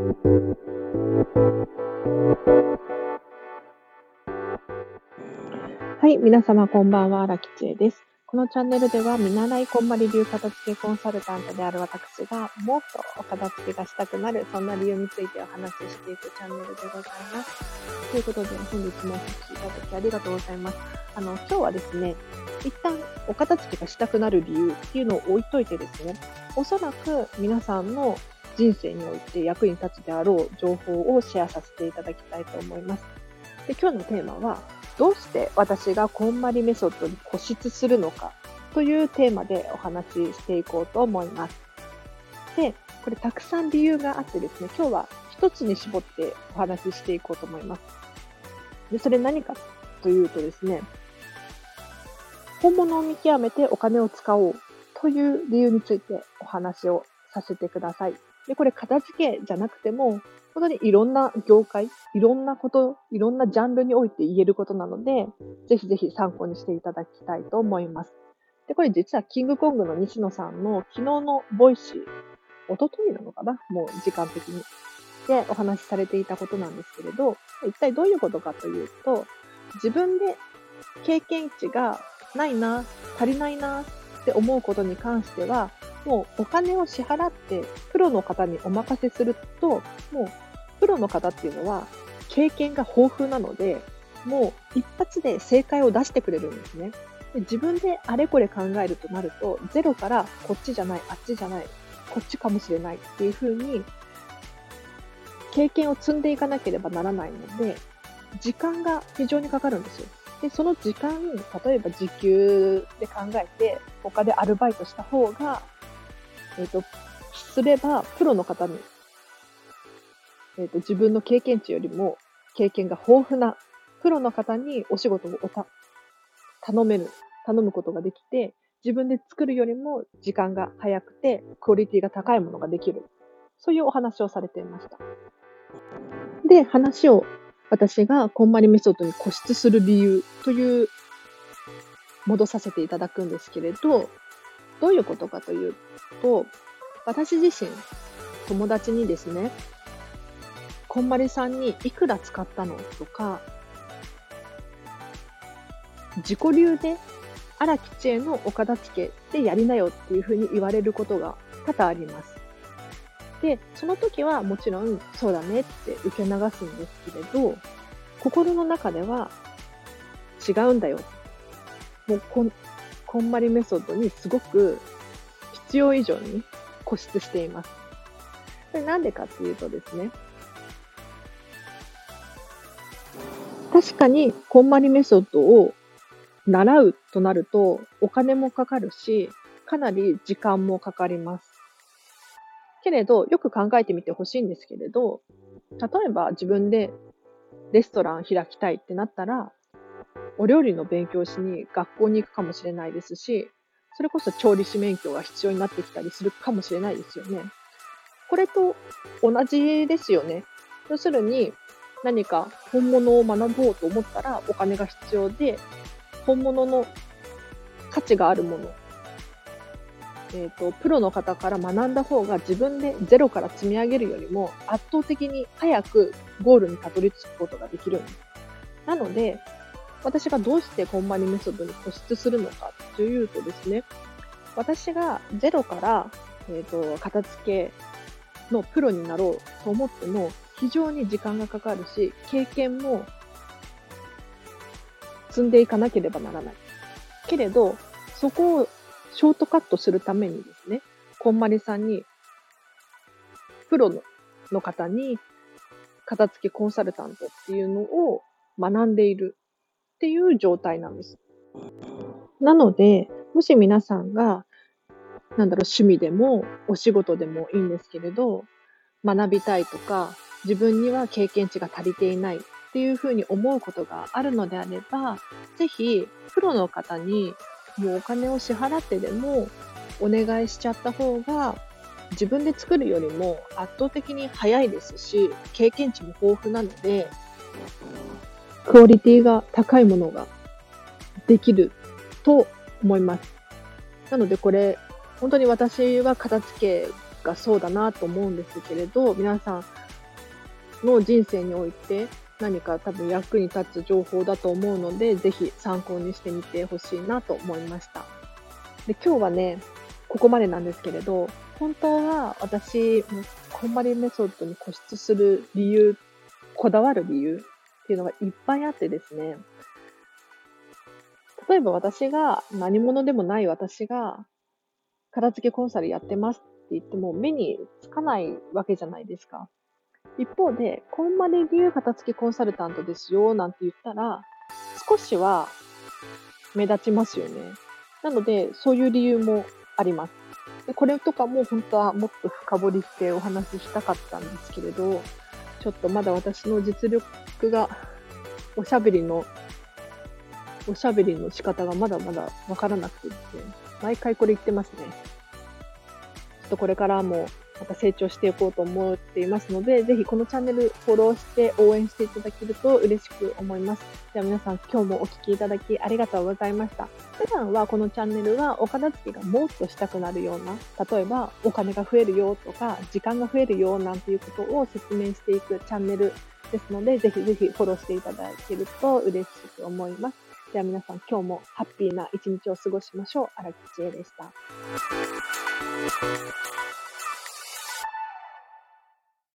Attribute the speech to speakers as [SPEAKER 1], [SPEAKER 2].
[SPEAKER 1] はい、皆様こんばんは、荒木千恵です。このチャンネルでは、見習いこんまり流片付けコンサルタントである私が、もっとお片付けがしたくなる、そんな理由についてお話ししていくチャンネルでございます。ということで、本日もお聞きいただきありがとうございます。あの、今日はですね、一旦お片付けがしたくなる理由っていうのを置いといてですね、おそらく皆さんの人生において役に立つであろう情報をシェアさせていただきたいと思います。で今日のテーマは、どうして私がこんまりメソッドに固執するのかというテーマでお話ししていこうと思います。で、これたくさん理由があってですね、今日は一つに絞ってお話ししていこうと思います。で、それ何かというとですね、本物を見極めてお金を使おうという理由についてお話をさせてください。で、これ片付けじゃなくても、本当にいろんな業界、いろんなこと、いろんなジャンルにおいて言えることなので、ぜひぜひ参考にしていただきたいと思います。で、これ実はキングコングの西野さんの昨日の Voicy、おとといなのかな？もう時間的に。で、お話しされていたことなんですけれど、一体どういうことかというと、自分で経験値がないな、足りないなって思うことに関しては、もうお金を支払ってプロの方にお任せすると、もうプロの方っていうのは経験が豊富なので、もう一発で正解を出してくれるんですね。で自分であれこれ考えるとなると、ゼロからこっちじゃない、あっちじゃない、こっちかもしれないっていうふうに、経験を積んでいかなければならないので、時間が非常にかかるんですよ。で、その時間、例えば時給で考えて、他でアルバイトした方が、えっ、ー、と、すれば、プロの方に、えっ、ー、と、自分の経験値よりも経験が豊富なプロの方にお仕事をた頼める、頼むことができて、自分で作るよりも時間が早くて、クオリティが高いものができる。そういうお話をされていました。で、話を私がこんまりメソッドに固執する理由という、戻させていただくんですけれど、どういうことかというと、私自身、友達にですね、こんまりさんにいくら使ったのとか、自己流で荒木知恵のお片付けでやりなよっていうふうに言われることが多々あります。で、その時はもちろんそうだねって受け流すんですけれど、心の中では違うんだよ。もうこ、こんまりメソッドにすごく必要以上に固執しています。でなんでかっていうとですね、確かにこんまりメソッドを習うとなるとお金もかかるし、かなり時間もかかります。けれど、よく考えてみてほしいんですけれど、例えば自分でレストラン開きたいってなったら、お料理の勉強しに学校に行くかもしれないですし、それこそ調理師免許が必要になってきたりするかもしれないですよね。これと同じですよね。要するに、何か本物を学ぼうと思ったらお金が必要で、本物の価値があるものえーと、プロの方から学んだ方が自分でゼロから積み上げるよりも圧倒的に早くゴールにたどり着くことができるんです。なので、私がどうしてコンマニメソッドに固執するのかというとですね、私がゼロから、えーと、片付けのプロになろうと思っても非常に時間がかかるし、経験も積んでいかなければならない。けれど、そこをショートカットするためにですね、こんまりさんに、プロのの方に、片付けコンサルタントっていうのを学んでいるっていう状態なんです。なので、もし皆さんが、なんだろう、趣味でもお仕事でもいいんですけれど、学びたいとか、自分には経験値が足りていないっていうふうに思うことがあるのであれば、ぜひ、プロの方にもうお金を支払ってでもお願いしちゃった方が自分で作るよりも圧倒的に早いですし経験値も豊富なのでクオリティが高いものができると思います。なのでこれ本当に私は片付けがそうだなと思うんですけれど皆さんの人生において何か多分役に立つ情報だと思うので、ぜひ参考にしてみてほしいなと思いました。で今日はね、ここまでなんですけれど、本当は私、こんまりメソッドに固執する理由、こだわる理由っていうのがいっぱいあってですね、例えば私が何者でもない私が片付けコンサルやってますって言っても目につかないわけじゃないですか。一方で、こんまり流片付けコンサルタントですよなんて言ったら、少しは目立ちますよね。なので、そういう理由もあります。でこれとかも本当はもっと深掘りしてお話ししたかったんですけれど、ちょっとまだ私の実力が、おしゃべりの、おしゃべりの仕方がまだまだわからなくてですね、毎回これ言ってますね。ちょっとこれからもまた成長していこうと思っていますので、ぜひこのチャンネルフォローして応援していただけると嬉しく思います。では皆さん今日もお聴きいただきありがとうございました。普段はこのチャンネルはお片付けがもっとしたくなるような、例えばお金が増えるよとか、時間が増えるよなんていうことを説明していくチャンネルですので、ぜひぜひフォローしていただけると嬉しく思います。では皆さん今日もハッピーな一日を過ごしましょう。荒木千恵でした。